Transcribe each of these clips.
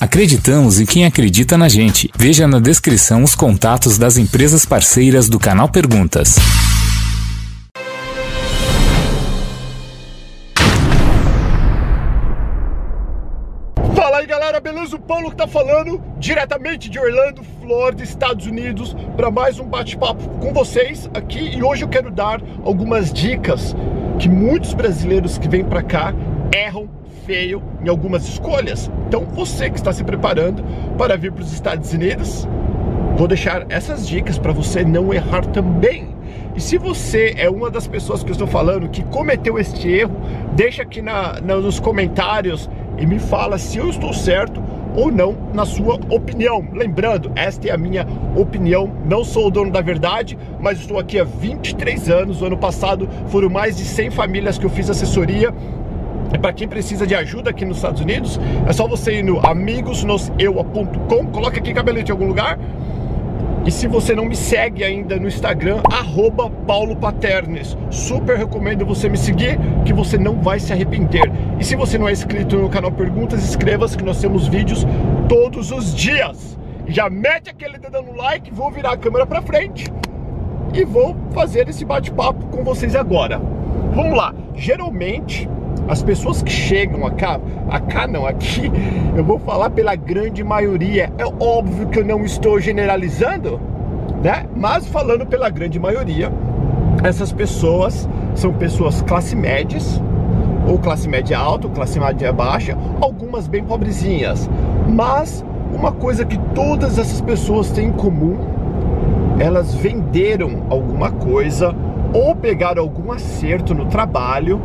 Acreditamos em quem acredita na gente. Veja na descrição os contatos das empresas parceiras do canal Perguntas. Fala aí galera, beleza? O Paulo que tá falando diretamente de Orlando, Flórida, Estados Unidos, para mais um bate-papo com vocês aqui. E hoje eu quero dar algumas dicas que muitos brasileiros que vêm para cá erram feio em algumas escolhas. Então, você que está se preparando para vir para os Estados Unidos, vou deixar essas dicas para você não errar também. E se você é uma das pessoas que eu estou falando que cometeu este erro, deixa aqui na, na, nos comentários e me fala se eu estou certo ou não na sua opinião. Lembrando, esta é a minha opinião, não sou o dono da verdade, mas estou aqui há 23 anos. O ano passado foram mais de 100 famílias que eu fiz assessoria e para quem precisa de ajuda aqui nos Estados Unidos, é só você ir no amigosnoseua.com, coloca aqui cabelete em algum lugar. E se você não me segue ainda no Instagram, arroba Paulo Paternes. Super recomendo você me seguir, que você não vai se arrepender. E se você não é inscrito no canal Perguntas, inscreva-se que nós temos vídeos todos os dias. Já mete aquele dedo no like, vou virar a câmera para frente e vou fazer esse bate-papo com vocês agora. Vamos lá. Geralmente as pessoas que chegam acá, acá não, aqui, eu vou falar pela grande maioria. É óbvio que eu não estou generalizando, né? Mas falando pela grande maioria, essas pessoas são pessoas classe médias, ou classe média alta, ou classe média baixa, algumas bem pobrezinhas. Mas uma coisa que todas essas pessoas têm em comum, elas venderam alguma coisa ou pegaram algum acerto no trabalho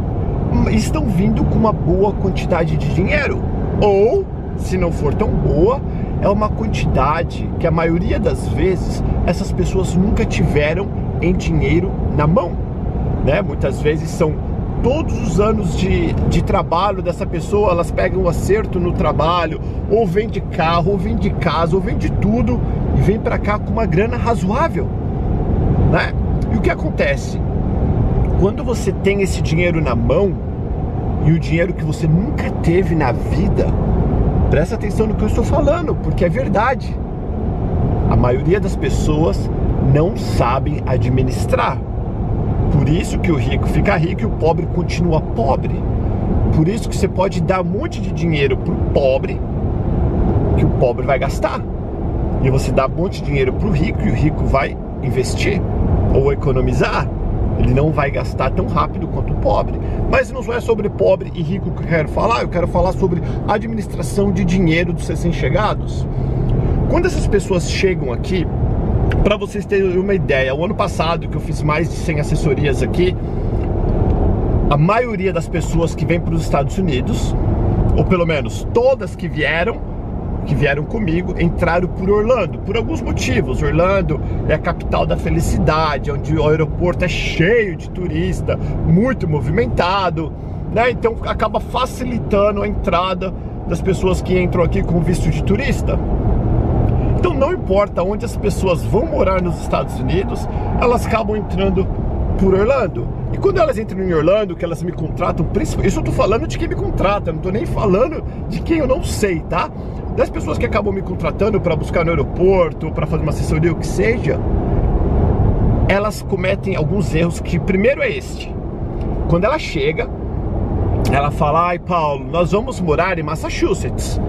estão vindo com uma boa quantidade de dinheiro. Ou, se não for tão boa, é uma quantidade que a maioria das vezes essas pessoas nunca tiveram em dinheiro na mão. Né? Muitas vezes são todos os anos de, de trabalho dessa pessoa, elas pegam um acerto no trabalho, ou vende carro, ou vende casa, ou vende tudo e vem para cá com uma grana razoável. Né? E o que acontece? Quando você tem esse dinheiro na mão e o dinheiro que você nunca teve na vida, presta atenção no que eu estou falando, porque é verdade. A maioria das pessoas não sabem administrar. Por isso que o rico fica rico e o pobre continua pobre. Por isso que você pode dar um monte de dinheiro pro pobre, que o pobre vai gastar. E você dá um monte de dinheiro pro rico e o rico vai investir ou economizar ele não vai gastar tão rápido quanto o pobre. Mas não é sobre pobre e rico que eu quero falar, eu quero falar sobre administração de dinheiro dos recém-chegados. Quando essas pessoas chegam aqui, para vocês terem uma ideia, o ano passado que eu fiz mais de 100 assessorias aqui, a maioria das pessoas que vêm para os Estados Unidos, ou pelo menos todas que vieram, que vieram comigo entraram por Orlando, por alguns motivos. Orlando é a capital da felicidade, onde o aeroporto é cheio de turista, muito movimentado, né? Então acaba facilitando a entrada das pessoas que entram aqui com visto de turista. Então não importa onde as pessoas vão morar nos Estados Unidos, elas acabam entrando por Orlando. E quando elas entram em Orlando, que elas me contratam, isso eu tô falando de quem me contrata, não tô nem falando de quem eu não sei, tá? Das pessoas que acabam me contratando para buscar no aeroporto, para fazer uma assessoria, o que seja, elas cometem alguns erros que primeiro é este. Quando ela chega, ela fala: "Ai, Paulo, nós vamos morar em Massachusetts"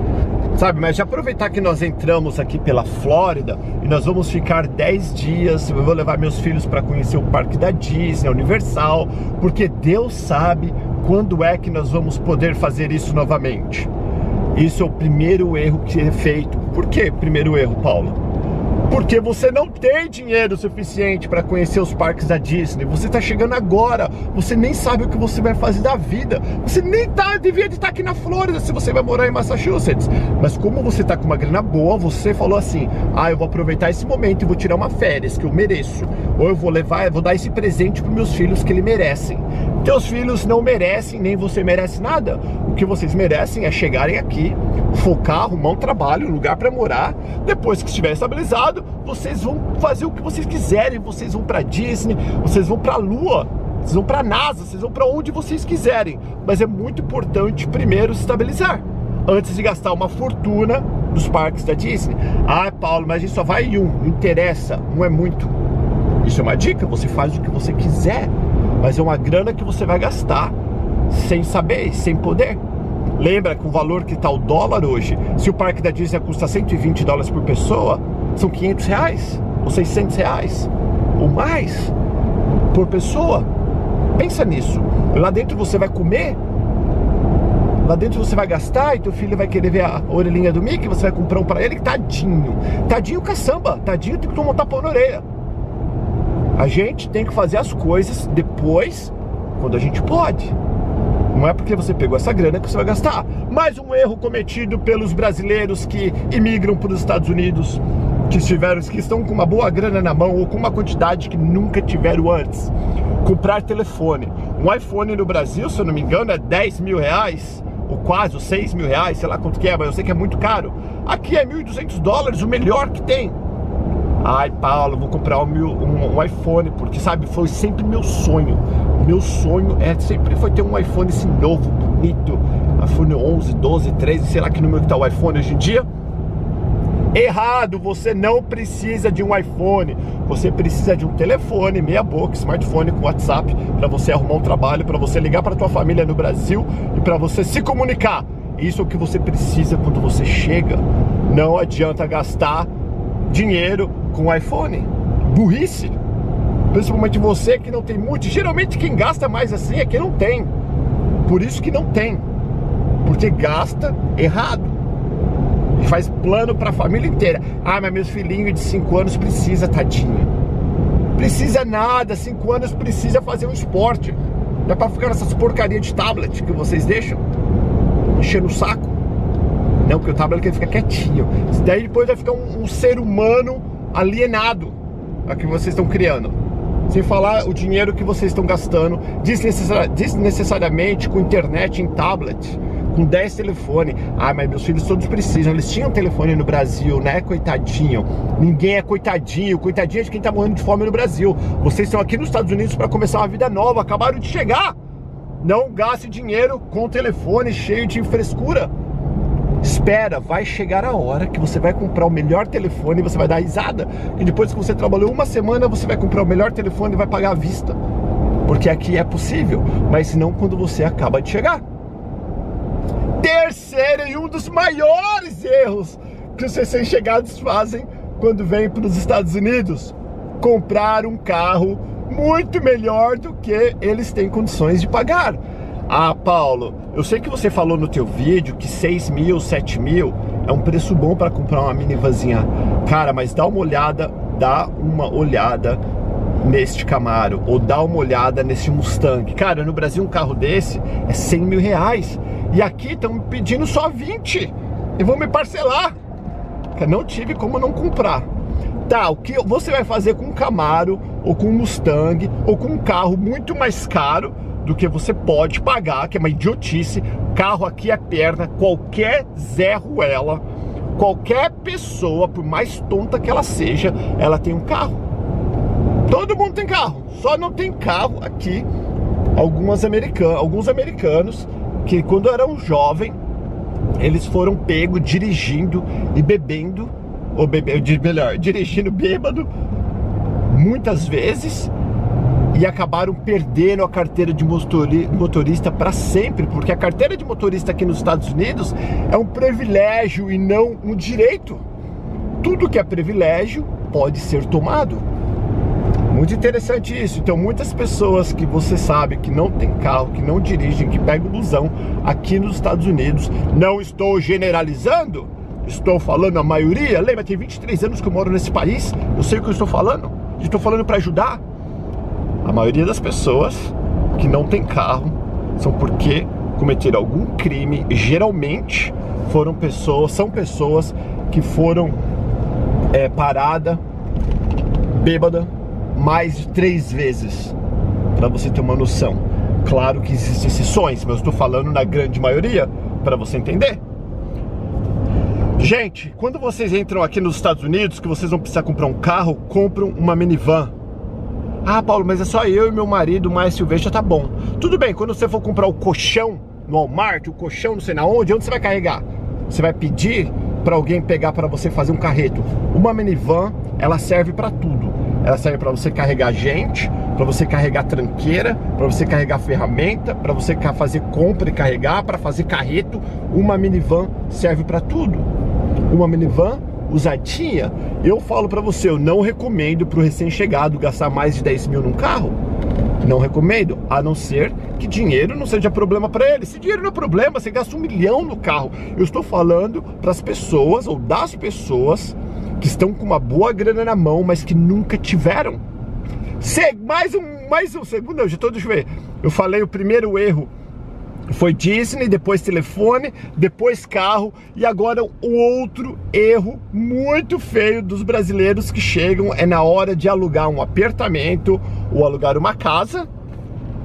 sabe? Mas já aproveitar que nós entramos aqui pela Flórida e nós vamos ficar 10 dias. Eu vou levar meus filhos para conhecer o parque da Disney, Universal, porque Deus sabe quando é que nós vamos poder fazer isso novamente. Isso é o primeiro erro que é feito. Por que primeiro erro, Paulo? porque você não tem dinheiro suficiente para conhecer os parques da Disney. Você está chegando agora, você nem sabe o que você vai fazer da vida. Você nem tá, devia de estar tá aqui na Flórida se você vai morar em Massachusetts. Mas como você está com uma grana boa, você falou assim: "Ah, eu vou aproveitar esse momento e vou tirar uma férias que eu mereço. Ou eu vou levar, eu vou dar esse presente para meus filhos que eles merecem. Teus filhos não merecem, nem você merece nada. O que vocês merecem é chegarem aqui, focar, arrumar um trabalho, um lugar para morar. Depois que estiver estabilizado, vocês vão fazer o que vocês quiserem. Vocês vão para Disney, vocês vão para a Lua, vocês vão para NASA, vocês vão para onde vocês quiserem. Mas é muito importante primeiro se estabilizar. antes de gastar uma fortuna nos parques da Disney. Ah, Paulo, mas a gente só vai em um, não interessa, um é muito. Isso é uma dica, você faz o que você quiser, mas é uma grana que você vai gastar sem saber, sem poder. Lembra que o valor que está o dólar hoje, se o parque da Disney custa 120 dólares por pessoa, são 500 reais, ou 600 reais, ou mais, por pessoa. Pensa nisso. Lá dentro você vai comer, lá dentro você vai gastar e teu filho vai querer ver a orelhinha do Mickey, você vai comprar um para ele, tadinho. Tadinho caçamba, tadinho tem que tomar um tapão na orelha. A gente tem que fazer as coisas depois, quando a gente pode. Não é porque você pegou essa grana que você vai gastar. Mais um erro cometido pelos brasileiros que imigram para os Estados Unidos, que tiveram, que estão com uma boa grana na mão ou com uma quantidade que nunca tiveram antes. Comprar telefone. Um iPhone no Brasil, se eu não me engano, é 10 mil reais, ou quase, ou 6 mil reais, sei lá quanto que é, mas eu sei que é muito caro. Aqui é 1.200 dólares, o melhor que tem. Ai, Paulo, vou comprar um, um, um, iPhone, porque sabe, foi sempre meu sonho. Meu sonho é sempre foi ter um iPhone assim novo, bonito. iPhone 11, 12, 13, sei lá que número que tá o iPhone hoje em dia. Errado, você não precisa de um iPhone, você precisa de um telefone, meia boca, smartphone com WhatsApp para você arrumar um trabalho, para você ligar para tua família no Brasil e para você se comunicar. Isso é o que você precisa quando você chega. Não adianta gastar dinheiro com iPhone. Burrice. Principalmente você que não tem muito. Geralmente quem gasta mais assim é quem não tem. Por isso que não tem. Porque gasta errado. E faz plano para a família inteira. Ah, mas meus filhinhos de 5 anos precisa, tadinho. Precisa nada, 5 anos precisa fazer um esporte. É para ficar nessas porcarias de tablet que vocês deixam. Enchendo o saco. Não, porque o tablet ele fica quietinho. Daí depois vai ficar um, um ser humano alienado a que vocês estão criando. Sem falar o dinheiro que vocês estão gastando desnecessariamente com internet em tablet, com 10 telefones. Ah, mas meus filhos todos precisam. Eles tinham telefone no Brasil, né? Coitadinho. Ninguém é coitadinho. Coitadinho é de quem tá morrendo de fome no Brasil. Vocês estão aqui nos Estados Unidos para começar uma vida nova. Acabaram de chegar. Não gaste dinheiro com telefone cheio de frescura. Espera, vai chegar a hora que você vai comprar o melhor telefone e você vai dar risada. E depois que você trabalhou uma semana, você vai comprar o melhor telefone e vai pagar à vista. Porque aqui é possível, mas não quando você acaba de chegar. Terceiro e um dos maiores erros que os recém-chegados fazem quando vêm para os Estados Unidos: comprar um carro muito melhor do que eles têm condições de pagar. Ah, Paulo, eu sei que você falou no teu vídeo que 6 mil, 7 mil é um preço bom para comprar uma minivanzinha. Cara, mas dá uma olhada, dá uma olhada neste Camaro ou dá uma olhada nesse Mustang. Cara, no Brasil um carro desse é 100 mil reais e aqui estão pedindo só 20 e vão me parcelar. Não tive como não comprar. Tá, o que você vai fazer com um Camaro ou com um Mustang ou com um carro muito mais caro do que você pode pagar, que é uma idiotice. Carro aqui é perna, qualquer Zé Ruela, qualquer pessoa, por mais tonta que ela seja, ela tem um carro. Todo mundo tem carro, só não tem carro aqui. Algumas americanos, alguns americanos que quando eram jovens, eles foram pegos dirigindo e bebendo, ou bebe, melhor, dirigindo bêbado, muitas vezes, e acabaram perdendo a carteira de motorista para sempre, porque a carteira de motorista aqui nos Estados Unidos é um privilégio e não um direito. Tudo que é privilégio pode ser tomado. Muito interessante isso. Então, muitas pessoas que você sabe que não tem carro, que não dirigem, que pegam busão aqui nos Estados Unidos, não estou generalizando, estou falando a maioria. Lembra, tem 23 anos que eu moro nesse país, eu sei o que eu estou falando, estou falando para ajudar. Maioria das pessoas que não tem carro são porque cometeram algum crime. Geralmente foram pessoas, são pessoas que foram é, parada, bêbada, mais de três vezes, para você ter uma noção. Claro que existem exceções, mas eu estou falando na grande maioria para você entender. Gente, quando vocês entram aqui nos Estados Unidos, que vocês vão precisar comprar um carro, compram uma minivan ah, Paulo, mas é só eu e meu marido, mais Silvestre, tá bom. Tudo bem, quando você for comprar o colchão no Walmart, o colchão não sei na onde, onde você vai carregar? você vai pedir para alguém pegar para você fazer um carreto. Uma minivan, ela serve para tudo. Ela serve para você carregar gente, para você carregar tranqueira, para você carregar ferramenta, para você fazer compra e carregar, para fazer carreto. Uma minivan serve para tudo. Uma minivan usadinha, eu falo para você, eu não recomendo para o recém-chegado gastar mais de 10 mil num carro. Não recomendo, a não ser que dinheiro não seja problema para ele. Se dinheiro não é problema, você gasta um milhão no carro. Eu estou falando para as pessoas ou das pessoas que estão com uma boa grana na mão, mas que nunca tiveram. Se, mais um, mais um segundo, eu já estou, deixa eu ver. Eu falei o primeiro erro foi Disney, depois telefone, depois carro e agora o outro erro muito feio dos brasileiros que chegam é na hora de alugar um apartamento ou alugar uma casa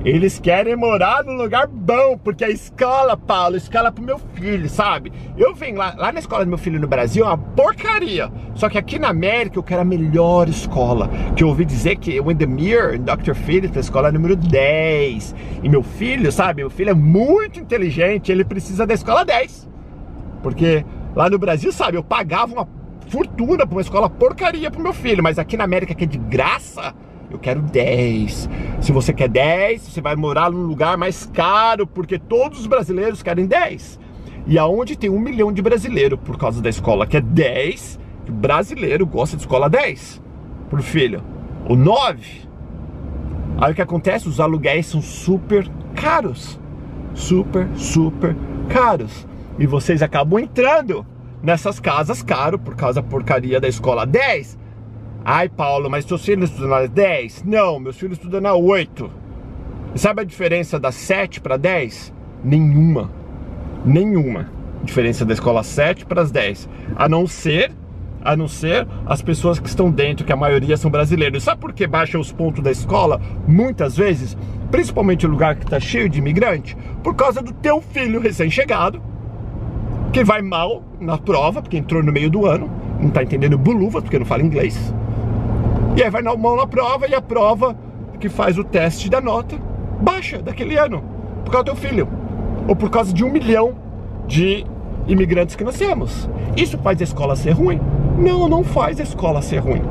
eles querem morar num lugar bom, porque a escola, Paulo, escola pro meu filho, sabe? Eu venho lá, lá na escola do meu filho no Brasil, é uma porcaria. Só que aqui na América eu quero a melhor escola. Que eu ouvi dizer que o Endemir, Dr. Phillips, a escola número 10. E meu filho, sabe? Meu filho é muito inteligente, ele precisa da escola 10. Porque lá no Brasil, sabe, eu pagava uma fortuna pra uma escola porcaria pro meu filho, mas aqui na América que é de graça, eu quero 10. Se você quer 10, você vai morar num lugar mais caro, porque todos os brasileiros querem 10. E aonde tem um milhão de brasileiros por causa da escola que é 10, o brasileiro gosta de escola 10 por filho. O 9. Aí o que acontece? Os aluguéis são super caros. Super, super caros. E vocês acabam entrando nessas casas caro por causa da porcaria da escola 10 Ai, Paulo, mas seus filhos estudam na 10? Não, meus filhos estudam na 8. E sabe a diferença da 7 para 10? Nenhuma. Nenhuma. Diferença da escola 7 para as 10. A não ser, a não ser as pessoas que estão dentro, que a maioria são brasileiros. Sabe por que baixa os pontos da escola? Muitas vezes, principalmente o lugar que está cheio de imigrante, por causa do teu filho recém-chegado, que vai mal na prova, porque entrou no meio do ano, não está entendendo buluvas, porque não fala inglês e aí vai na mão na prova e a prova que faz o teste da nota baixa daquele ano, por causa do teu filho. Ou por causa de um milhão de imigrantes que nós temos. Isso faz a escola ser ruim? Não, não faz a escola ser ruim.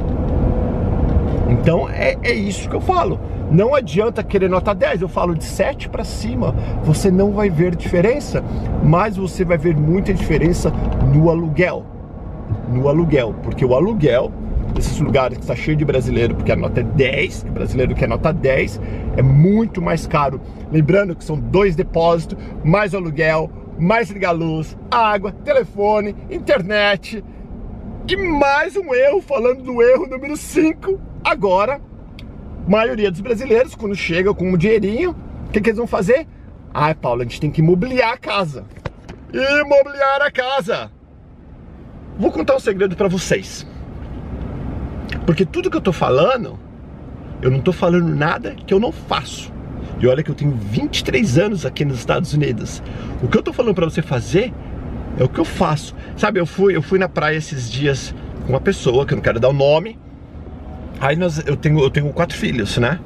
Então é, é isso que eu falo. Não adianta querer nota 10, eu falo de 7 para cima, você não vai ver diferença, mas você vai ver muita diferença no aluguel. No aluguel, porque o aluguel desses lugares que está cheio de brasileiro, porque a nota é 10, que o brasileiro quer nota 10, é muito mais caro. Lembrando que são dois depósitos, mais aluguel, mais ligar luz, água, telefone, internet. E mais um erro, falando do erro número 5, agora, maioria dos brasileiros, quando chegam com um dinheirinho, o que, que eles vão fazer? Ai, Paulo, a gente tem que imobiliar a casa. Imobiliar a casa. Vou contar um segredo para vocês. Porque tudo que eu tô falando, eu não tô falando nada que eu não faço. E olha que eu tenho 23 anos aqui nos Estados Unidos. O que eu tô falando para você fazer é o que eu faço. Sabe, eu fui, eu fui na praia esses dias com uma pessoa, que eu não quero dar o nome. Aí nós, eu, tenho, eu tenho quatro filhos, né?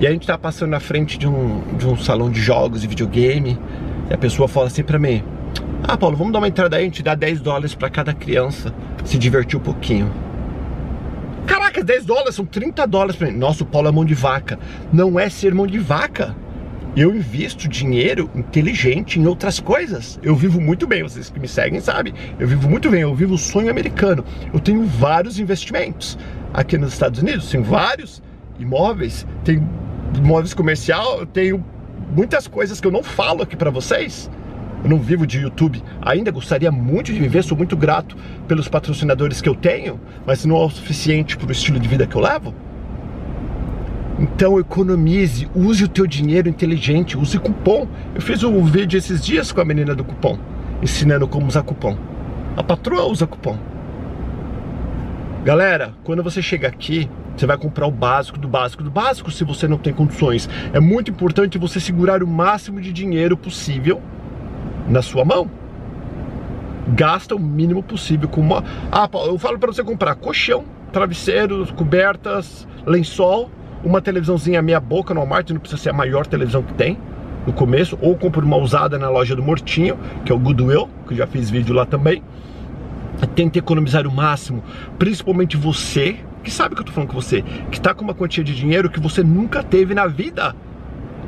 E a gente tá passando na frente de um, de um salão de jogos e videogame. E a pessoa fala assim pra mim: Ah, Paulo, vamos dar uma entrada aí, a gente dá 10 dólares para cada criança se divertir um pouquinho. Caraca, 10 dólares, são 30 dólares pra mim. Nossa, o Paulo é mão de vaca. Não é ser mão de vaca. Eu invisto dinheiro inteligente em outras coisas. Eu vivo muito bem, vocês que me seguem sabem. Eu vivo muito bem, eu vivo o sonho americano. Eu tenho vários investimentos aqui nos Estados Unidos, tenho vários imóveis, tenho imóveis comercial, eu tenho muitas coisas que eu não falo aqui para vocês eu não vivo de YouTube. Ainda gostaria muito de viver, sou muito grato pelos patrocinadores que eu tenho, mas não é o suficiente para o estilo de vida que eu levo. Então economize, use o teu dinheiro inteligente, use cupom. Eu fiz um vídeo esses dias com a menina do cupom, ensinando como usar cupom. A patroa usa cupom. Galera, quando você chega aqui, você vai comprar o básico do básico do básico se você não tem condições. É muito importante você segurar o máximo de dinheiro possível na sua mão. Gasta o mínimo possível com uma. Ah, eu falo para você comprar colchão, travesseiros, cobertas, lençol, uma televisãozinha meia boca no Walmart, não precisa ser a maior televisão que tem. no começo, ou compra uma usada na loja do Mortinho, que é o Goodwill, que eu já fiz vídeo lá também. Tenta economizar o máximo, principalmente você, que sabe que eu tô falando com você, que tá com uma quantia de dinheiro que você nunca teve na vida.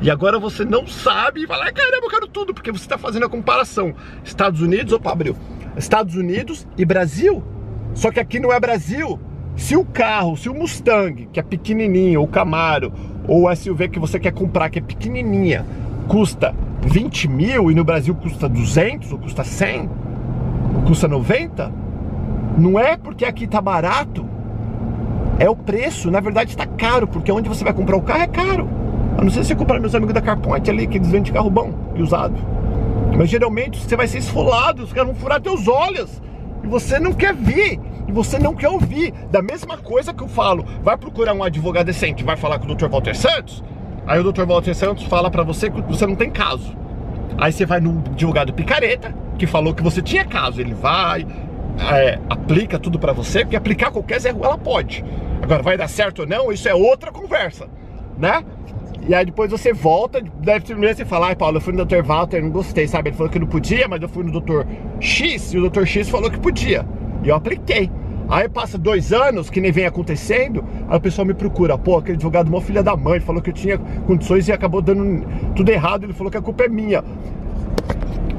E agora você não sabe e fala, caramba, eu quero tudo, porque você está fazendo a comparação. Estados Unidos, opa, abriu. Estados Unidos e Brasil. Só que aqui não é Brasil. Se o carro, se o Mustang, que é pequenininho, ou Camaro, ou o SUV que você quer comprar, que é pequenininha, custa 20 mil e no Brasil custa 200, ou custa 100, ou custa 90, não é porque aqui tá barato, é o preço. Na verdade está caro, porque onde você vai comprar o carro é caro. A não ser se você comprar meus amigos da Carpoint ali, que eles vendem carro bom e usado. Mas geralmente você vai ser esfolado, os caras vão furar teus olhos. E você não quer ver, e você não quer ouvir. Da mesma coisa que eu falo, vai procurar um advogado decente, vai falar com o Dr. Walter Santos, aí o Dr. Walter Santos fala para você que você não tem caso. Aí você vai no advogado picareta, que falou que você tinha caso, ele vai, é, aplica tudo para você, porque aplicar qualquer erro ela pode. Agora, vai dar certo ou não, isso é outra conversa, né? E aí depois você volta, deve terminar e fala, ai Paulo, eu fui no Dr. Walter, não gostei, sabe? Ele falou que não podia, mas eu fui no Dr. X e o Dr. X falou que podia. E eu apliquei. Aí passa dois anos, que nem vem acontecendo, aí o pessoal me procura, pô, aquele advogado, uma filha da mãe, falou que eu tinha condições e acabou dando tudo errado, ele falou que a culpa é minha.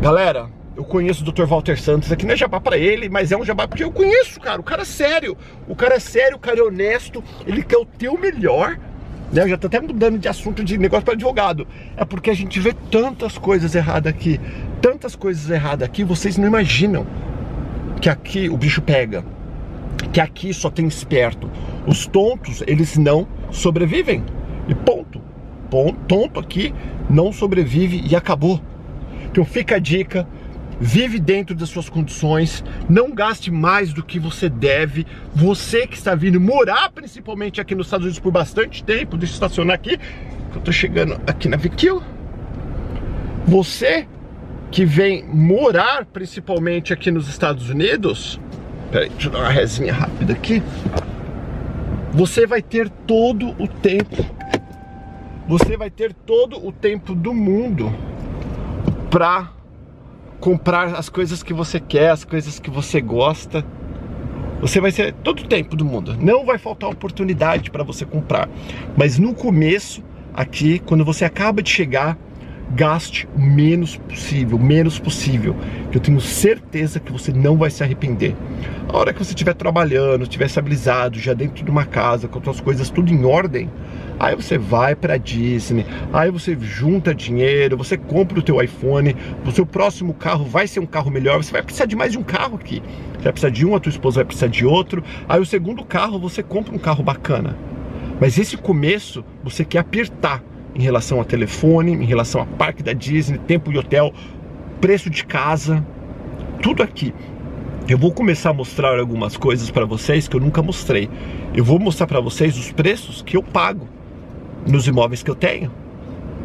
Galera, eu conheço o Dr. Walter Santos, aqui não é jabá pra ele, mas é um jabá porque eu conheço, cara, o cara é sério, o cara é sério, o cara é honesto, ele quer o teu melhor, né? Eu já tô até mudando de assunto de negócio para advogado. É porque a gente vê tantas coisas erradas aqui, tantas coisas erradas aqui, vocês não imaginam que aqui o bicho pega. Que aqui só tem esperto. Os tontos, eles não sobrevivem. E ponto. ponto tonto aqui não sobrevive e acabou. Então fica a dica, vive dentro das suas condições, não gaste mais do que você deve. Você que está vindo morar, principalmente aqui nos Estados Unidos por bastante tempo, deixa eu estacionar aqui, eu tô chegando aqui na Viquil. Você que vem morar principalmente aqui nos Estados Unidos, peraí, deixa eu dar uma resinha rápida aqui. Você vai ter todo o tempo, você vai ter todo o tempo do mundo para comprar as coisas que você quer, as coisas que você gosta. Você vai ser todo o tempo do mundo. Não vai faltar oportunidade para você comprar. Mas no começo, aqui, quando você acaba de chegar, gaste o menos possível, menos possível, que eu tenho certeza que você não vai se arrepender. A hora que você estiver trabalhando, estiver estabilizado, já dentro de uma casa, com as suas coisas tudo em ordem, Aí você vai para Disney, aí você junta dinheiro, você compra o teu iPhone, o seu próximo carro vai ser um carro melhor, você vai precisar de mais de um carro aqui. Você vai precisar de um, a tua esposa vai precisar de outro. Aí o segundo carro, você compra um carro bacana. Mas esse começo, você quer apertar em relação a telefone, em relação a parque da Disney, tempo de hotel, preço de casa, tudo aqui. Eu vou começar a mostrar algumas coisas para vocês que eu nunca mostrei. Eu vou mostrar para vocês os preços que eu pago nos imóveis que eu tenho,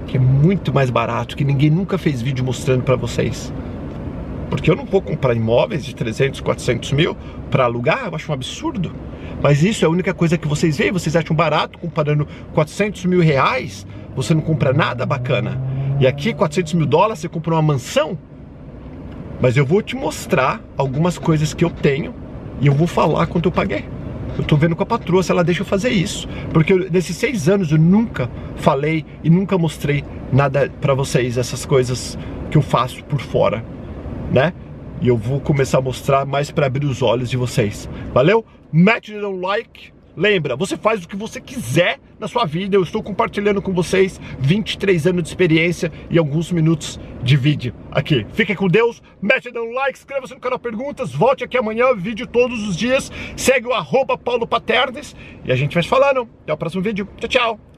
que é muito mais barato, que ninguém nunca fez vídeo mostrando para vocês. Porque eu não vou comprar imóveis de 300, 400 mil para alugar, eu acho um absurdo. Mas isso é a única coisa que vocês veem, vocês acham barato comparando 400 mil reais, você não compra nada bacana. E aqui 400 mil dólares você compra uma mansão. Mas eu vou te mostrar algumas coisas que eu tenho e eu vou falar quanto eu paguei. Eu tô vendo com a patroa se ela deixa eu fazer isso. Porque eu, nesses seis anos eu nunca falei e nunca mostrei nada para vocês, essas coisas que eu faço por fora, né? E eu vou começar a mostrar mais para abrir os olhos de vocês. Valeu? Mete o like Lembra, você faz o que você quiser na sua vida. Eu estou compartilhando com vocês 23 anos de experiência e alguns minutos de vídeo aqui. Fiquem com Deus, mete um like, inscreva-se no canal Perguntas, volte aqui amanhã, vídeo todos os dias. Segue o arroba Paulo Paternes e a gente vai se falando. Até o próximo vídeo. Tchau, tchau.